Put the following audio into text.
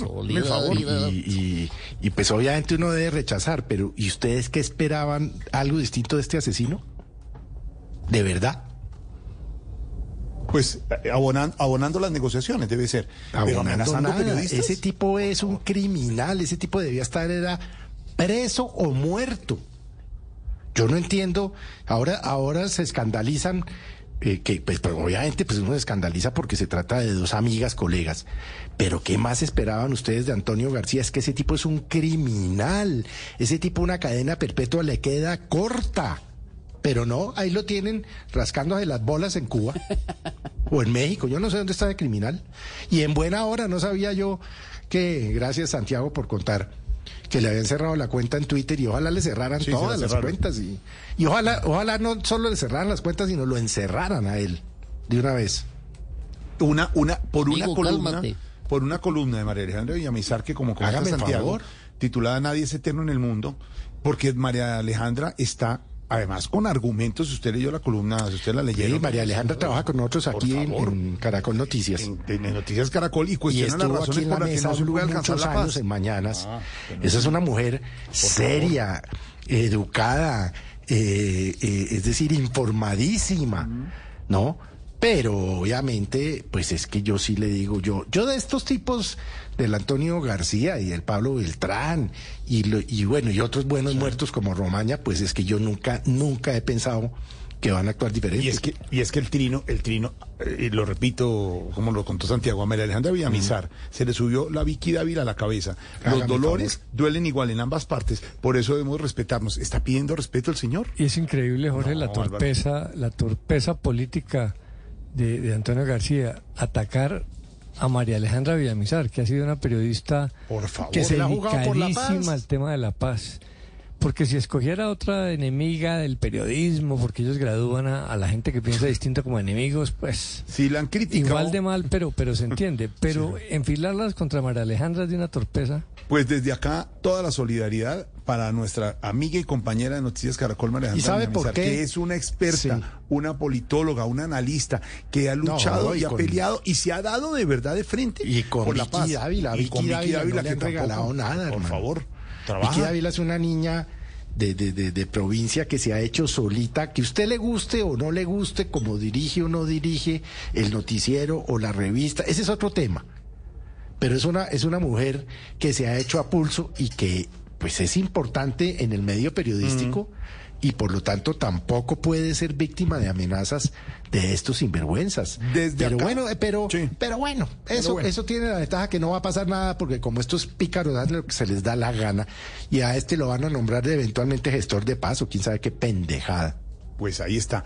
Favor. Y, y, pues obviamente uno debe rechazar, pero ¿y ustedes qué esperaban? ¿Algo distinto de este asesino? ¿De verdad? Pues abonando las negociaciones, debe ser. Abonando Ese tipo es un criminal, ese tipo debía estar era preso o muerto. Yo no entiendo, ahora, ahora se escandalizan eh, que pues, obviamente pues uno se escandaliza porque se trata de dos amigas, colegas. Pero ¿qué más esperaban ustedes de Antonio García? Es que ese tipo es un criminal. Ese tipo una cadena perpetua le queda corta. Pero no, ahí lo tienen rascándose las bolas en Cuba o en México. Yo no sé dónde está el criminal. Y en buena hora no sabía yo que, gracias Santiago por contar, que le habían cerrado la cuenta en Twitter y ojalá le cerraran todas las cuentas. Y, y ojalá, ojalá no solo le cerraran las cuentas, sino lo encerraran a él de una vez. Una, una, por una columna. Por una columna de María Alejandra Villamizar que como comenta Santiago, titulada Nadie es eterno en el mundo, porque María Alejandra está Además, con argumentos, si usted leyó la columna, si usted la leyó. Sí, María Alejandra trabaja con nosotros aquí en, Caracol Noticias. En, Noticias Caracol y cuestiona las razones por las que no se alcanzar la paz. en mañanas. Ah, Esa es una mujer seria, educada, eh, eh, es decir, informadísima, ¿no? Pero obviamente, pues es que yo sí le digo, yo, yo de estos tipos del Antonio García y el Pablo Beltrán y, y bueno, y otros buenos muertos como Romaña, pues es que yo nunca, nunca he pensado que van a actuar diferente. Y es que, y es que el trino, el trino, eh, lo repito, como lo contó Santiago María Alejandra Villamizar, se le subió la Vicky Dávila a la cabeza. Los dolores duelen igual en ambas partes, por eso debemos respetarnos. ¿Está pidiendo respeto el señor? Y es increíble, Jorge, la torpeza, la torpeza política de, Antonio García, atacar a María Alejandra Villamizar, que ha sido una periodista que se dedicadísima al tema de la paz. Porque si escogiera otra enemiga del periodismo, porque ellos gradúan a, la gente que piensa distinto como enemigos, pues... Sí, la han criticado. Igual de mal, pero, pero se entiende. Pero enfilarlas contra María Alejandra es de una torpeza. Pues desde acá, toda la solidaridad para nuestra amiga y compañera de Noticias Caracol, María Alejandra. ¿Y sabe por qué? Que es una experta, una politóloga, una analista, que ha luchado y, ha peleado y se ha dado de verdad de frente y con por la paz. Dávila, y con Vicky Dávila, no que le han regalado nada, Por favor. Vicky Dávila es una niña de, de, de, provincia que se ha hecho solita, que usted le guste o no le guste, como dirige o no dirige el noticiero o la revista, ese es otro tema. Pero es una, es una mujer que se ha hecho a pulso y que pues es importante en el medio periodístico y por lo tanto tampoco puede ser víctima de amenazas de estos sinvergüenzas. Desde pero bueno, eh, pero, pero bueno, eso, eso tiene la ventaja que no va a pasar nada porque como estos pícaros dan lo que se les da la gana y a este lo van a nombrar de eventualmente gestor de paso, quién sabe qué pendejada. Pues ahí está.